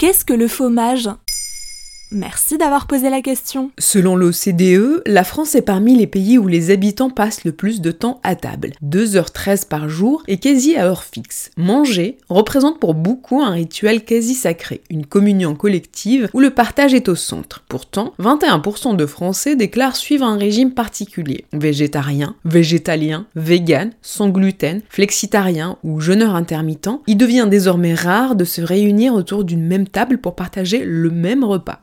qu'est-ce que le fromage? Merci d'avoir posé la question. Selon l'OCDE, la France est parmi les pays où les habitants passent le plus de temps à table, 2h13 par jour et quasi à heure fixe. Manger représente pour beaucoup un rituel quasi sacré, une communion collective où le partage est au centre. Pourtant, 21% de Français déclarent suivre un régime particulier, végétarien, végétalien, vegan, sans gluten, flexitarien ou jeûneur intermittent. Il devient désormais rare de se réunir autour d'une même table pour partager le même repas.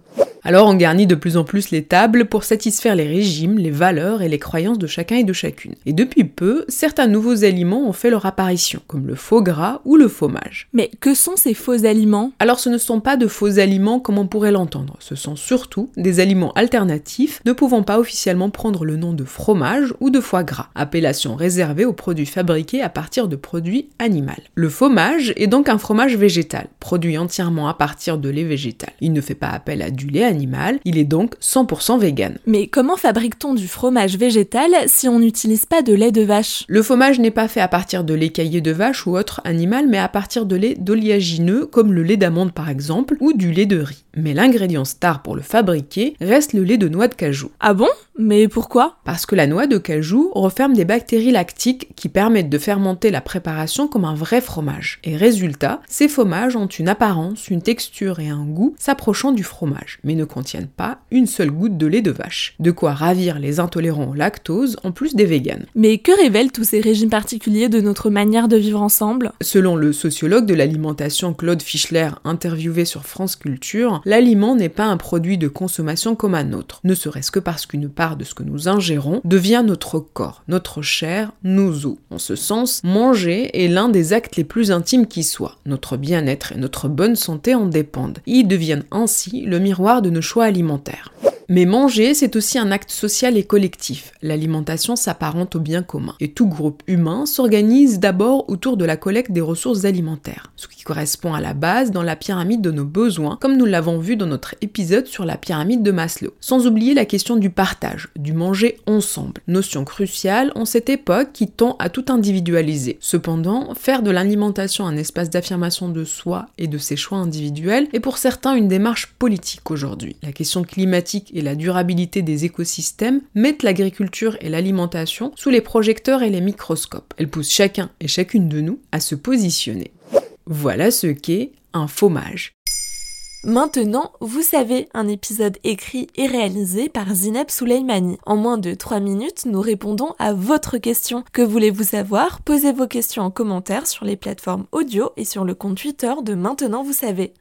Alors on garnit de plus en plus les tables pour satisfaire les régimes, les valeurs et les croyances de chacun et de chacune. Et depuis peu, certains nouveaux aliments ont fait leur apparition, comme le faux gras ou le fromage. Mais que sont ces faux aliments? Alors ce ne sont pas de faux aliments comme on pourrait l'entendre, ce sont surtout des aliments alternatifs ne pouvant pas officiellement prendre le nom de fromage ou de foie gras, appellation réservée aux produits fabriqués à partir de produits animaux. Le fromage est donc un fromage végétal, produit entièrement à partir de lait végétal. Il ne fait pas appel à du lait animal il est donc 100% vegan. Mais comment fabrique-t-on du fromage végétal si on n'utilise pas de lait de vache? Le fromage n'est pas fait à partir de lait caillé de vache ou autre animal, mais à partir de lait d'oléagineux comme le lait d'amande par exemple, ou du lait de riz. Mais l'ingrédient star pour le fabriquer reste le lait de noix de cajou. Ah bon? Mais pourquoi? Parce que la noix de cajou referme des bactéries lactiques qui permettent de fermenter la préparation comme un vrai fromage. Et résultat, ces fromages ont une apparence, une texture et un goût s'approchant du fromage, mais ne contiennent pas une seule goutte de lait de vache. De quoi ravir les intolérants au lactose en plus des véganes. Mais que révèlent tous ces régimes particuliers de notre manière de vivre ensemble? Selon le sociologue de l'alimentation Claude Fischler interviewé sur France Culture, l'aliment n'est pas un produit de consommation comme un autre, ne serait-ce que parce qu'une part de ce que nous ingérons devient notre corps, notre chair, nos os. En ce sens, manger est l'un des actes les plus intimes qui soient. Notre bien-être et notre bonne santé en dépendent. Ils deviennent ainsi le miroir de choix alimentaires. Mais manger, c'est aussi un acte social et collectif. L'alimentation s'apparente au bien commun. Et tout groupe humain s'organise d'abord autour de la collecte des ressources alimentaires, ce qui correspond à la base dans la pyramide de nos besoins, comme nous l'avons vu dans notre épisode sur la pyramide de Maslow. Sans oublier la question du partage, du manger ensemble, notion cruciale en cette époque qui tend à tout individualiser. Cependant, faire de l'alimentation un espace d'affirmation de soi et de ses choix individuels est pour certains une démarche politique aujourd'hui. La question climatique et la durabilité des écosystèmes mettent l'agriculture et l'alimentation sous les projecteurs et les microscopes. Elles poussent chacun et chacune de nous à se positionner. Voilà ce qu'est un fromage. Maintenant, vous savez, un épisode écrit et réalisé par Zineb Souleimani. En moins de 3 minutes, nous répondons à votre question. Que voulez-vous savoir? Posez vos questions en commentaire sur les plateformes audio et sur le compte Twitter de Maintenant, vous savez.